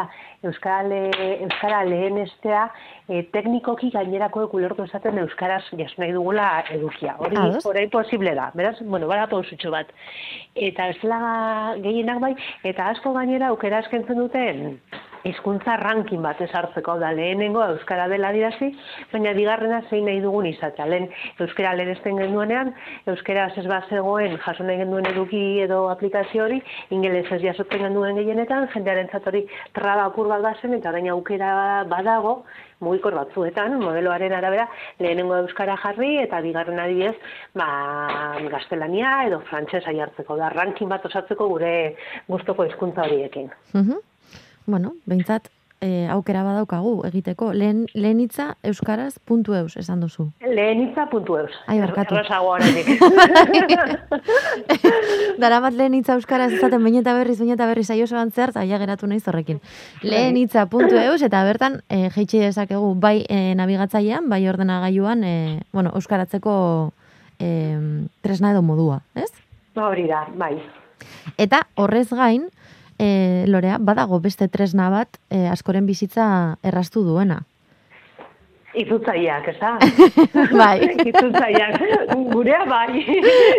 euskara, le, euskara lehen e, teknikoki gainerako ekulertu esaten euskaraz jaso nahi dugula edukia. Hori, hori posible da. Beraz, bueno, bara pausutxo bat. Eta ez gehienak bai, eta asko gainera aukera eskentzen duten hizkuntza ranking bat ezartzeko da lehenengo euskara dela dirazi, baina bigarrena zein nahi dugun izatea. Lehen euskara lehenesten genduenean, euskara ez bat zegoen jaso nahi genduen eduki edo aplikazio hori, ingeles ez jasotzen genduen gehienetan, jendearen hori traba apur bat bazen, eta orain aukera badago, mugikor batzuetan, modeloaren arabera, lehenengo euskara jarri, eta bigarren adibidez, ba, gaztelania edo frantsesa jartzeko da, ranking bat osatzeko gure gustoko hizkuntza horiekin. Mhm. Bueno, behintzat, e, aukera badaukagu egiteko. Lehen, lehen hitza euskaraz puntu eus, esan duzu. Lehen hitza puntu eus. Ai, barkatu. Oraindik. Daramat lehen hitza euskaraz ezaten bain eta berriz, bain eta berriz aio zoan zer, eta ja geratu naiz horrekin. Lehen hitza puntu eus, eta bertan, e, jeitxe dezakegu bai e, nabigatzailean, bai ordenagailuan, e, bueno, euskaratzeko e, tresna edo modua, ez? Hori da, bai. Eta horrez gain, e, Lorea, badago beste tresna bat e, askoren bizitza erraztu duena. Izutzaiak, ez da? Bai. Izutzaiak. Gurea bai.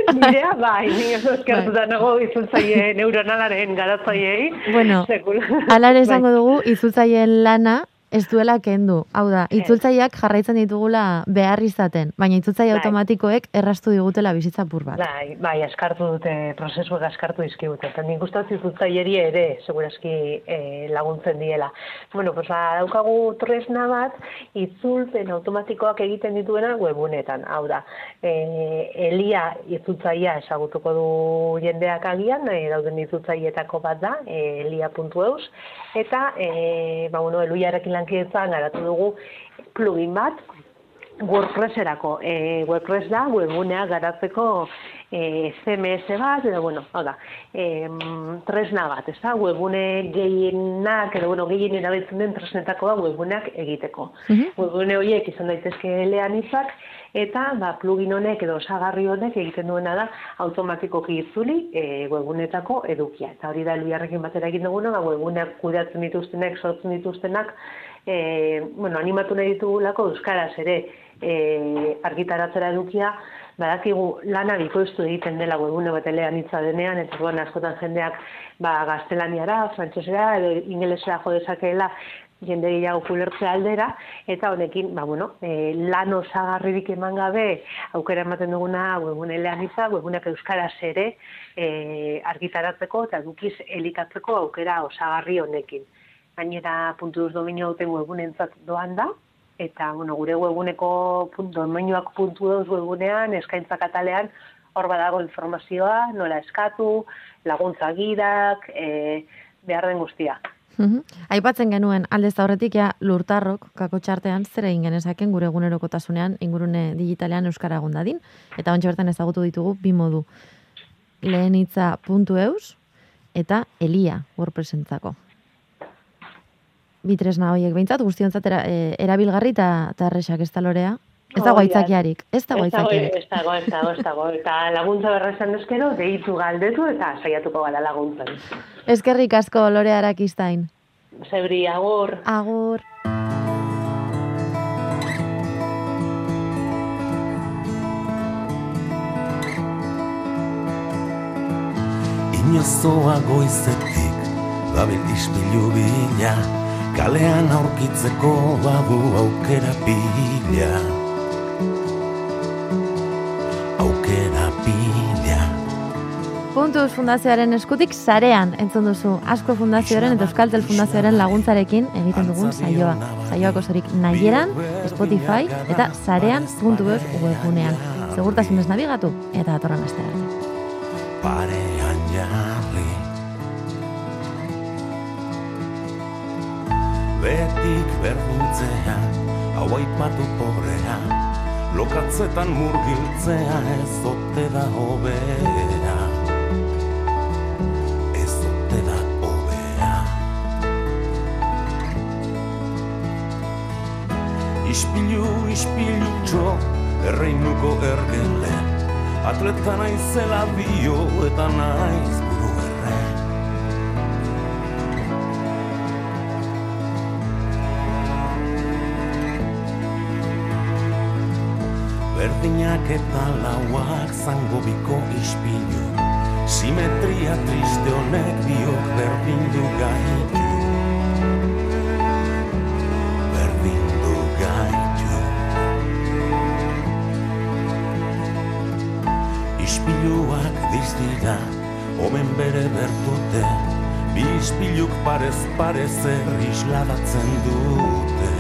Gurea bai. Ni oso eskertuta nago izutzaie neuronalaren garatzaiei. Bueno, ere esango Bai. dugu, itzultzaileen lana ez duela kendu. Hau da, itzultzaileak jarraitzen ditugula behar izaten, baina itzultzaile Bai. automatikoek erraztu digutela bizitza pur bat. Bai, bai, askartu dute, prozesuak askartu dizkigute. Eta nik uste dut izutzaileri ere, segurazki eh, laguntzen diela. Bueno, pues, ba, daukagu tresna bat, itzulpen automatikoak egiten dituena webunetan. Hau da, eh, elia itzultzaia ezagutuko du jendeak agian, eh, dauden itzultzaietako bat da, eh, elia.eus, eta, eh, ba, bueno, eluiarekin lankietzan garatu dugu plugin bat, WordPresserako. E, WordPress da, webgunea garatzeko e, CMS bat, edo, bueno, hau da, e, tresna bat, ez da, webgune gehienak, edo, bueno, gehien erabiltzen den tresnetako da webguneak egiteko. Mhm. Webgune horiek izan daitezke eleanizak, eta ba, plugin honek edo osagarri honek egiten duena da automatikoki itzuli e, webgunetako edukia. Eta hori da eluiarrekin batera egin duguna, ba, webguneak kudeatzen dituztenak, sortzen dituztenak, e, bueno, animatu nahi ditugulako euskaraz ere e, argitaratzera edukia, badakigu lana bikoiztu egiten dela webgune bat eleanitza denean, eta bueno, askotan jendeak ba, gaztelaniara, frantsesera edo ingelesera jo dezakeela jende gehiago kulertze aldera, eta honekin, ba, bueno, e, lan osagarririk eman gabe, aukera ematen duguna webgune eleanitza, webguneak euskaraz ere e, argitaratzeko eta edukiz elikatzeko aukera osagarri honekin. Gainera puntu duz dominio duten webgunentzat doan da, eta bueno, gure webguneko puntu, domenioak puntu dauz webgunean, eskaintzak atalean, hor badago informazioa, nola eskatu, laguntza gidak, e, behar den guztia. Mhm. Aipatzen genuen aldez aurretik ja lurtarrok kako txartean zer egin genezaken gure egunerokotasunean ingurune digitalean euskara egon eta ontsi bertan ezagutu ditugu bi modu. Lehen hitza eus eta elia WordPressentzako. Bi tresna horiek behintzat guztiontzat era, e, erabilgarri eta eta erresak ez da lorea. Ez dago aitzakiarik, ez dago Ez dago, aitzakiarik. ez dago, ez dago, ez dago. Eta laguntza berrezen eskero, deitu galdetu eta saiatuko gara laguntzen. Eskerrik asko Lore Arakistain. Zeuri, agur. Agur. Inozoa goizetik, dabil ispilu bila, kalean aurkitzeko badu aukera pila. Aukera pila. Puntuz Fundazioaren eskutik sarean entzun duzu Asko Fundazioaren eta Euskaltel Fundazioaren laguntzarekin egiten dugun saioa. Saioak osorik nahieran, Spotify eta sarean.eus webgunean. Segurtasunez nabigatu eta datorren astera. parean jarri Betik berduntzea, hau aipatu pobrea Lokatzetan murgiltzea ez ote da hobea. Ez ote da hobea. Ispilu, ispilu txo, erreinuko ergelen. Atleta naizela dio eta naiz Berdinak eta lauak zango biko ispilu. Simetria triste honek biok berdindu gaitu. Berdindu gaitu. Ispiluak diztira, omen bere bertute. Bi ispiluk parez pare zer isladatzen dute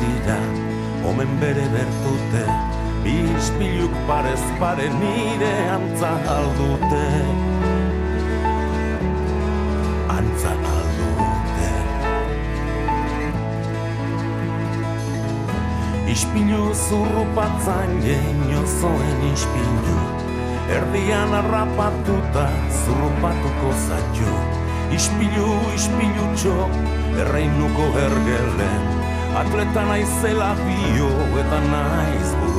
Diztira, omen bere bertute Bi ispiluk parez pare nire antza aldute. Antza aldute. Ispilu zurrupatzaile inozoen ispilu Erdian harrapatuta zurrupatuko zaio Ispilu, ispilu txo, erreinuko hergelen Atleta naizela bio eta naiz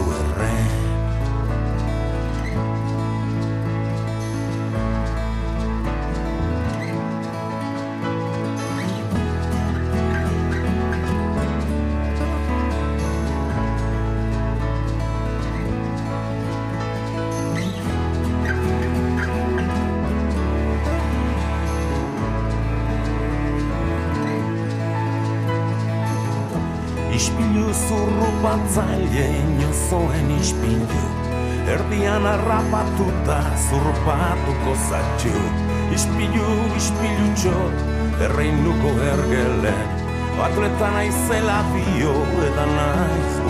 inozoen ispilu Erdian harrapatuta zurrupatuko zatxu. Ispilu, ispilu txo, erreinuko ergelen Atleta naizela bio buru erren